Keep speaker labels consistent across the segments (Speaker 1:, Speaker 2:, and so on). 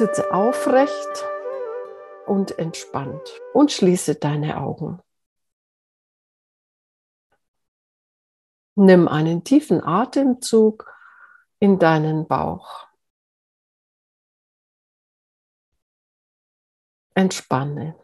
Speaker 1: Sitze aufrecht und entspannt und schließe deine Augen. Nimm einen tiefen Atemzug in deinen Bauch. Entspanne.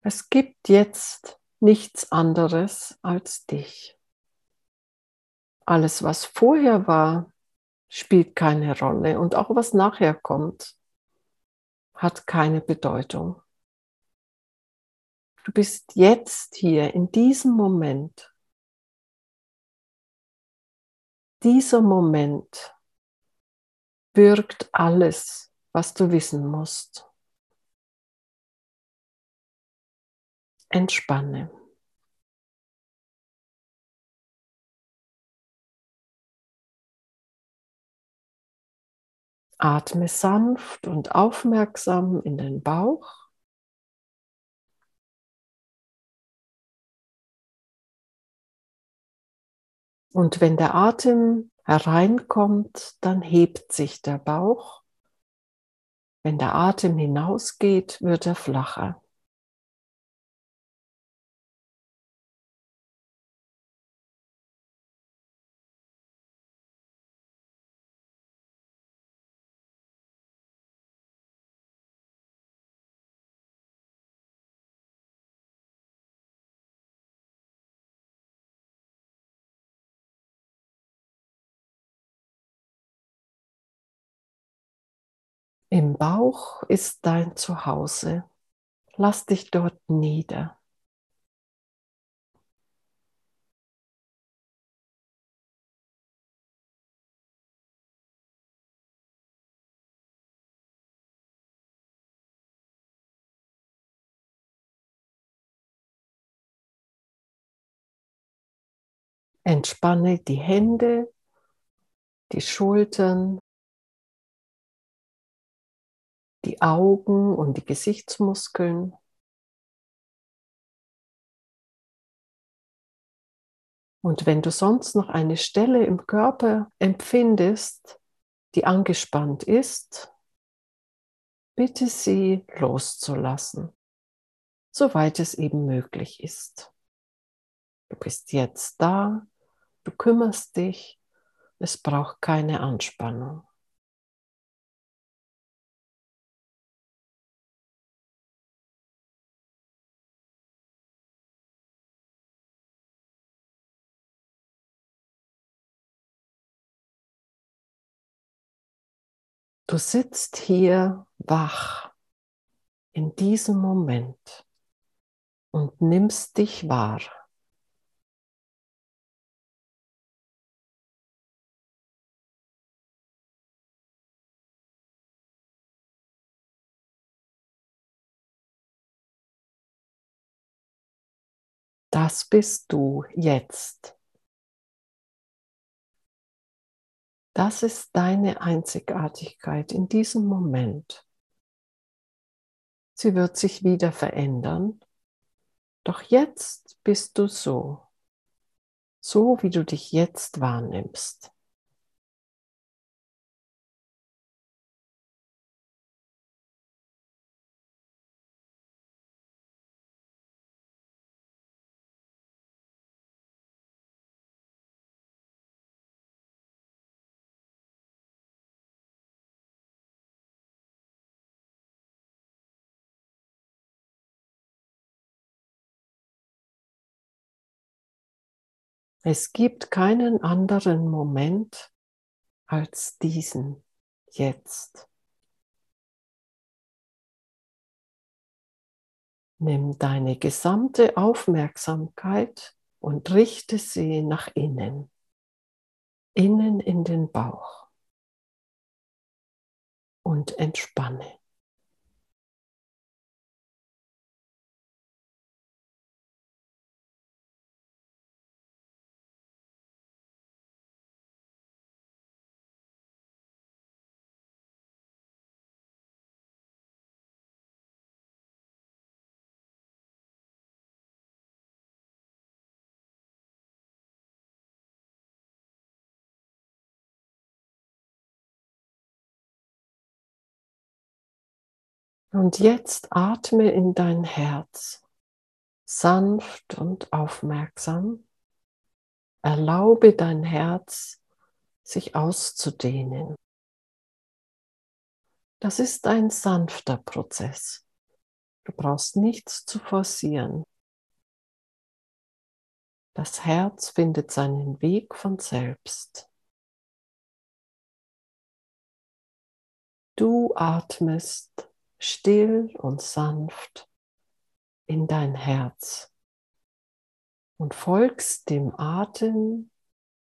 Speaker 1: Es gibt jetzt nichts anderes als dich. Alles, was vorher war, spielt keine Rolle und auch was nachher kommt, hat keine Bedeutung. Du bist jetzt hier in diesem Moment. Dieser Moment birgt alles, was du wissen musst. Entspanne. Atme sanft und aufmerksam in den Bauch. Und wenn der Atem hereinkommt, dann hebt sich der Bauch. Wenn der Atem hinausgeht, wird er flacher. Im Bauch ist dein Zuhause. Lass dich dort nieder. Entspanne die Hände, die Schultern, die Augen und die Gesichtsmuskeln. Und wenn du sonst noch eine Stelle im Körper empfindest, die angespannt ist, bitte sie loszulassen, soweit es eben möglich ist. Du bist jetzt da, du kümmerst dich, es braucht keine Anspannung. Du sitzt hier wach in diesem Moment und nimmst dich wahr. Das bist du jetzt. Das ist deine Einzigartigkeit in diesem Moment. Sie wird sich wieder verändern, doch jetzt bist du so, so wie du dich jetzt wahrnimmst. Es gibt keinen anderen Moment als diesen jetzt. Nimm deine gesamte Aufmerksamkeit und richte sie nach innen, innen in den Bauch und entspanne. Und jetzt atme in dein Herz, sanft und aufmerksam. Erlaube dein Herz, sich auszudehnen. Das ist ein sanfter Prozess. Du brauchst nichts zu forcieren. Das Herz findet seinen Weg von selbst. Du atmest still und sanft in dein Herz und folgst dem Atem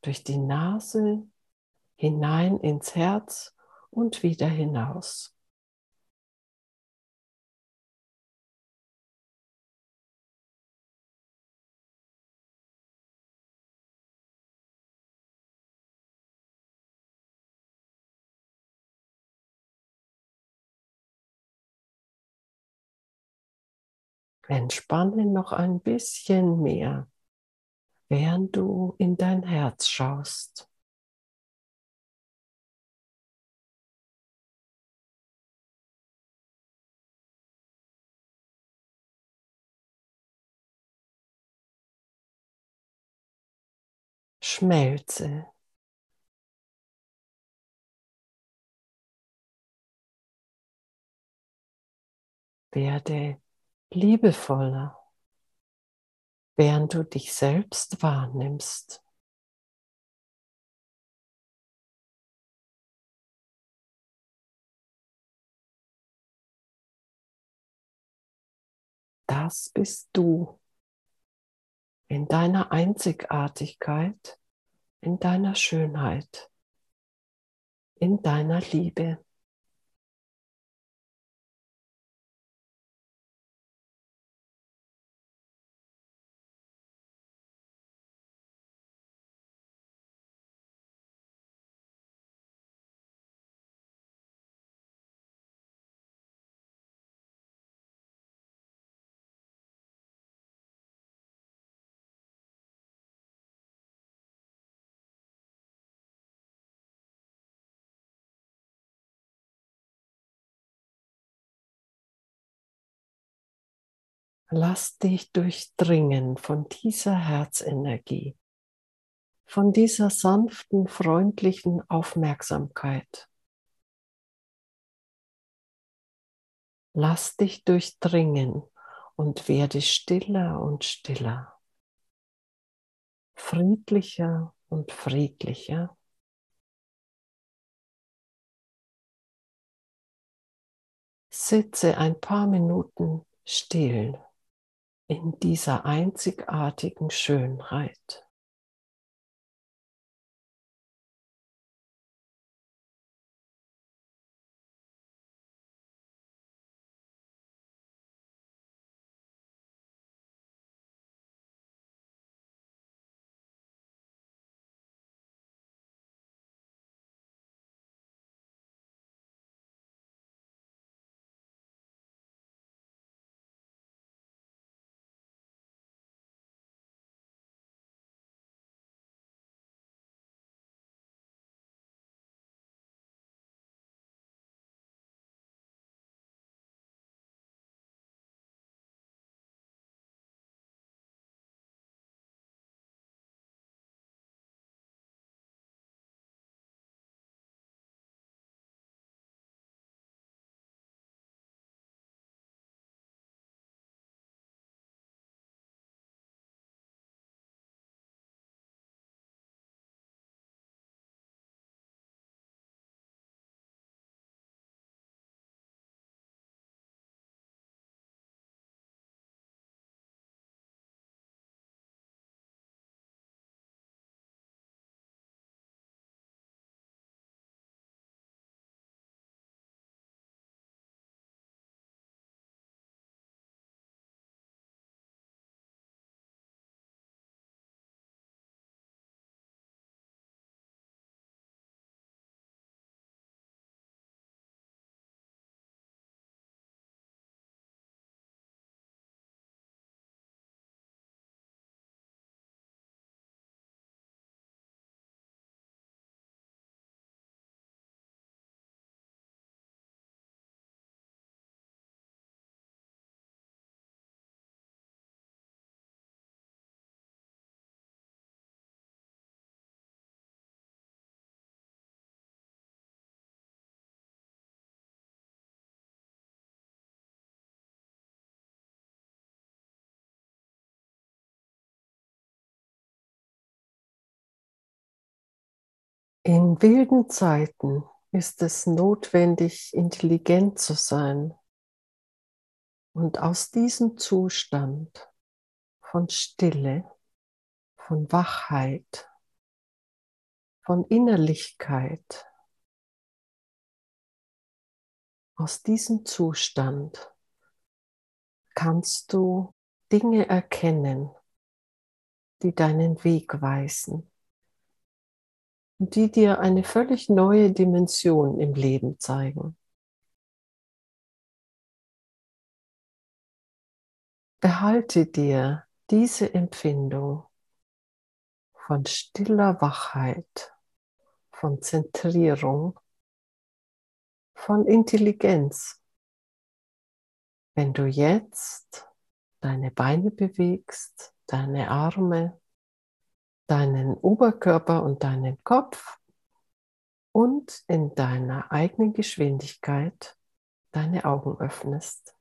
Speaker 1: durch die Nase hinein ins Herz und wieder hinaus. Entspanne noch ein bisschen mehr, während du in dein Herz schaust. Schmelze. Werde liebevoller, während du dich selbst wahrnimmst. Das bist du in deiner Einzigartigkeit, in deiner Schönheit, in deiner Liebe. Lass dich durchdringen von dieser Herzenergie, von dieser sanften, freundlichen Aufmerksamkeit. Lass dich durchdringen und werde stiller und stiller, friedlicher und friedlicher. Sitze ein paar Minuten still in dieser einzigartigen Schönheit. In wilden Zeiten ist es notwendig, intelligent zu sein. Und aus diesem Zustand von Stille, von Wachheit, von Innerlichkeit, aus diesem Zustand kannst du Dinge erkennen, die deinen Weg weisen die dir eine völlig neue Dimension im Leben zeigen. Behalte dir diese Empfindung von stiller Wachheit, von Zentrierung, von Intelligenz. Wenn du jetzt deine Beine bewegst, deine Arme, deinen Oberkörper und deinen Kopf und in deiner eigenen Geschwindigkeit deine Augen öffnest.